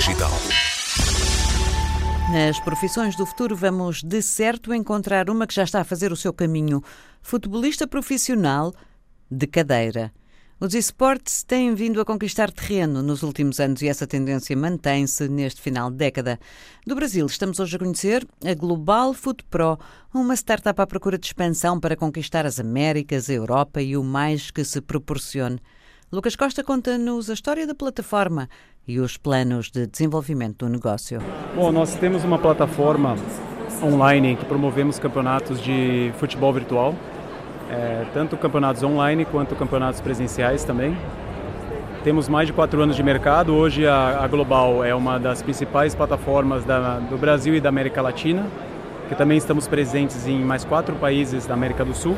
Digital. Nas profissões do futuro, vamos de certo encontrar uma que já está a fazer o seu caminho: futebolista profissional de cadeira. Os esportes têm vindo a conquistar terreno nos últimos anos e essa tendência mantém-se neste final de década. Do Brasil, estamos hoje a conhecer a Global Foot Pro, uma startup à procura de expansão para conquistar as Américas, a Europa e o mais que se proporcione. Lucas Costa conta-nos a história da plataforma e os planos de desenvolvimento do negócio. Bom, nós temos uma plataforma online que promovemos campeonatos de futebol virtual, é, tanto campeonatos online quanto campeonatos presenciais também. Temos mais de quatro anos de mercado. Hoje a, a Global é uma das principais plataformas da, do Brasil e da América Latina, que também estamos presentes em mais quatro países da América do Sul.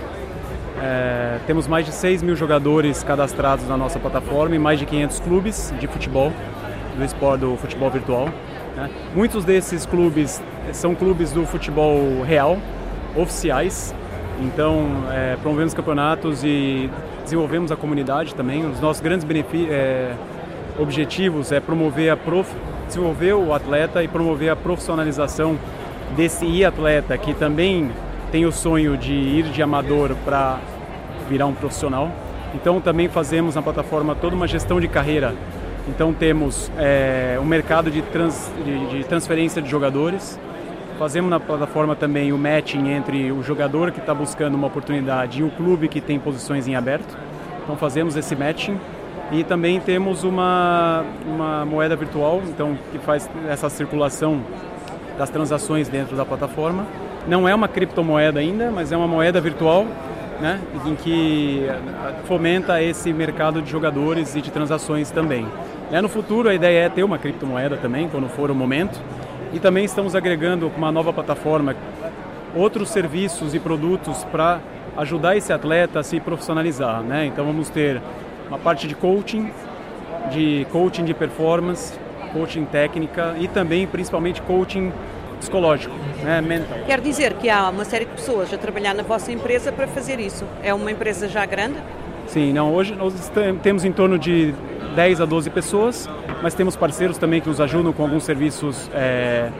É, temos mais de 6 mil jogadores cadastrados na nossa plataforma e mais de 500 clubes de futebol, do esporte do futebol virtual. Né? Muitos desses clubes são clubes do futebol real, oficiais. Então, é, promovemos campeonatos e desenvolvemos a comunidade também. Os nossos grandes é, objetivos é promover a prof, desenvolver o atleta e promover a profissionalização desse atleta que também tem o sonho de ir de amador para virar um profissional. Então também fazemos na plataforma toda uma gestão de carreira. Então temos é, um mercado de, trans, de, de, transferência de jogadores. Fazemos na plataforma também o matching entre o jogador que está buscando uma oportunidade e o clube que tem posições em aberto. Então fazemos esse matching. E também temos uma, uma moeda virtual, então que faz essa circulação das transações dentro da plataforma. Não é uma criptomoeda ainda, mas é uma moeda virtual né, em que fomenta esse mercado de jogadores e de transações também. É, no futuro a ideia é ter uma criptomoeda também, quando for o momento. E também estamos agregando uma nova plataforma, outros serviços e produtos para ajudar esse atleta a se profissionalizar. Né? Então vamos ter uma parte de coaching, de coaching de performance, coaching técnica e também principalmente coaching psicológico, né, mental. Quer dizer que há uma série de pessoas a trabalhar na vossa empresa para fazer isso. É uma empresa já grande? Sim, não, hoje nós temos em torno de 10 a 12 pessoas, mas temos parceiros também que nos ajudam com alguns serviços é,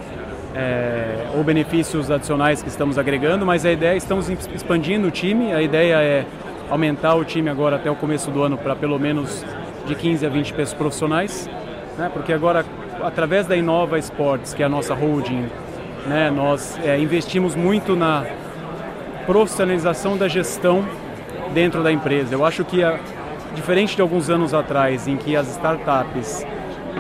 é, ou benefícios adicionais que estamos agregando, mas a ideia, estamos expandindo o time, a ideia é aumentar o time agora até o começo do ano para pelo menos de 15 a 20 pessoas profissionais, né, porque agora através da Inova Sports, que é a nossa holding né? Nós é, investimos muito na profissionalização da gestão dentro da empresa. Eu acho que, a, diferente de alguns anos atrás, em que as startups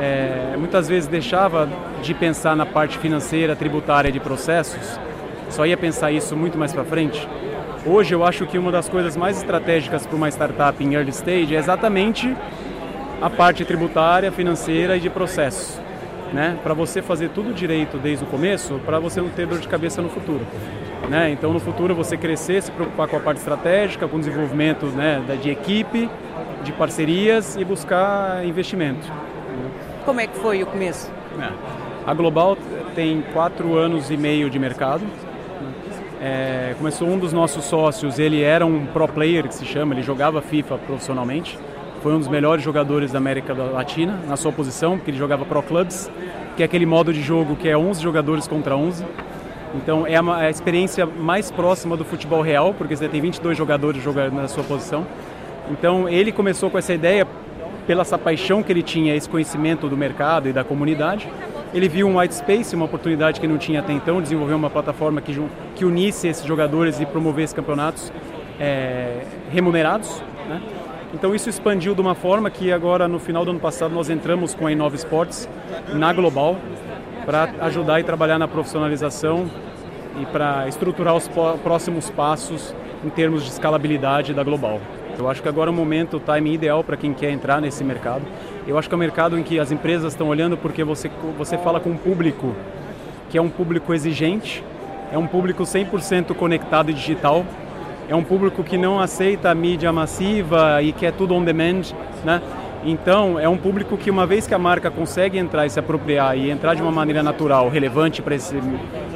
é, muitas vezes deixava de pensar na parte financeira, tributária de processos, só ia pensar isso muito mais para frente. Hoje eu acho que uma das coisas mais estratégicas para uma startup em early stage é exatamente a parte tributária, financeira e de processos né? Para você fazer tudo direito desde o começo, para você não ter dor de cabeça no futuro. Né? Então, no futuro, você crescer, se preocupar com a parte estratégica, com o desenvolvimento né, de equipe, de parcerias e buscar investimento. Como é que foi o começo? É. A Global tem quatro anos e meio de mercado. É, começou um dos nossos sócios, ele era um pro player que se chama, ele jogava FIFA profissionalmente foi um dos melhores jogadores da América Latina na sua posição, porque ele jogava Pro Clubs, que é aquele modo de jogo que é 11 jogadores contra 11. Então é a, experiência mais próxima do futebol real, porque você tem 22 jogadores jogando na sua posição. Então ele começou com essa ideia pela essa paixão que ele tinha, esse conhecimento do mercado e da comunidade. Ele viu um white space, uma oportunidade que não tinha até então, desenvolver uma plataforma que, que unisse esses jogadores e promovesse campeonatos é, remunerados. Né? Então isso expandiu de uma forma que agora no final do ano passado nós entramos com a Inova Sports na Global para ajudar e trabalhar na profissionalização e para estruturar os próximos passos em termos de escalabilidade da Global. Eu acho que agora é o momento, o time ideal para quem quer entrar nesse mercado. Eu acho que é um mercado em que as empresas estão olhando porque você, você fala com um público que é um público exigente, é um público 100% conectado e digital, é um público que não aceita a mídia massiva e quer tudo on demand, né? Então, é um público que uma vez que a marca consegue entrar e se apropriar e entrar de uma maneira natural, relevante para esse,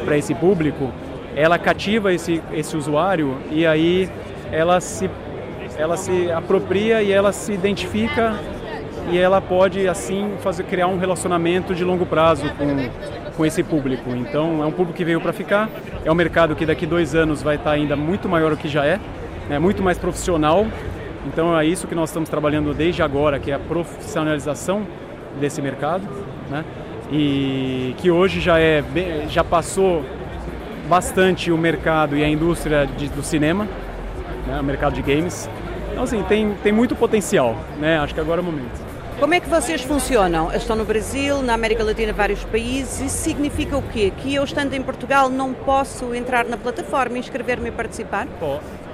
para esse público, ela cativa esse, esse usuário e aí ela se, ela se apropria e ela se identifica e ela pode assim fazer criar um relacionamento de longo prazo com, com esse público. Então é um público que veio para ficar, é um mercado que daqui dois anos vai estar ainda muito maior do que já é, né, muito mais profissional. Então é isso que nós estamos trabalhando desde agora, que é a profissionalização desse mercado, né? E que hoje já é já passou bastante o mercado e a indústria de, do cinema, né, o mercado de games. Então, assim, tem, tem muito potencial, né? Acho que agora é o momento. Como é que vocês funcionam? Estão no Brasil, na América Latina, vários países. Isso significa o quê? Que eu, estando em Portugal, não posso entrar na plataforma, inscrever-me e participar?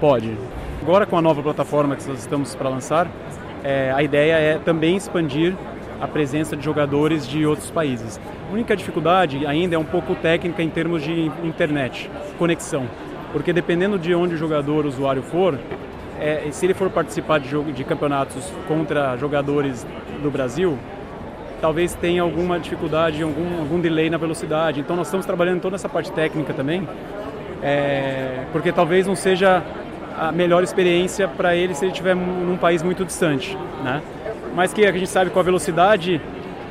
Pode. Agora, com a nova plataforma que nós estamos para lançar, é, a ideia é também expandir a presença de jogadores de outros países. A única dificuldade ainda é um pouco técnica em termos de internet, conexão. Porque dependendo de onde o jogador, o usuário for, é, se ele for participar de, jogo, de campeonatos contra jogadores do Brasil, talvez tenha alguma dificuldade, algum, algum delay na velocidade. Então nós estamos trabalhando toda essa parte técnica também, é, porque talvez não seja a melhor experiência para ele se ele estiver num país muito distante, né? Mas que a gente sabe com a velocidade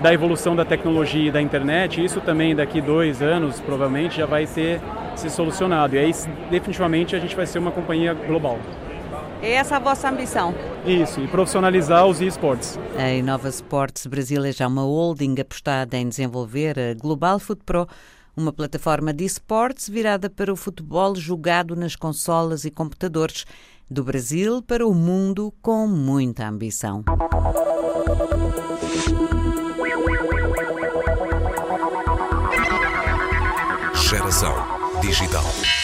da evolução da tecnologia e da internet, isso também daqui dois anos provavelmente já vai ter se solucionado. E aí definitivamente a gente vai ser uma companhia global. É essa a vossa ambição? Isso, e profissionalizar os esportes. A Inova Sports Brasil é já uma holding apostada em desenvolver a Global Foot Pro, uma plataforma de esportes virada para o futebol jogado nas consolas e computadores, do Brasil para o mundo com muita ambição. Geração Digital.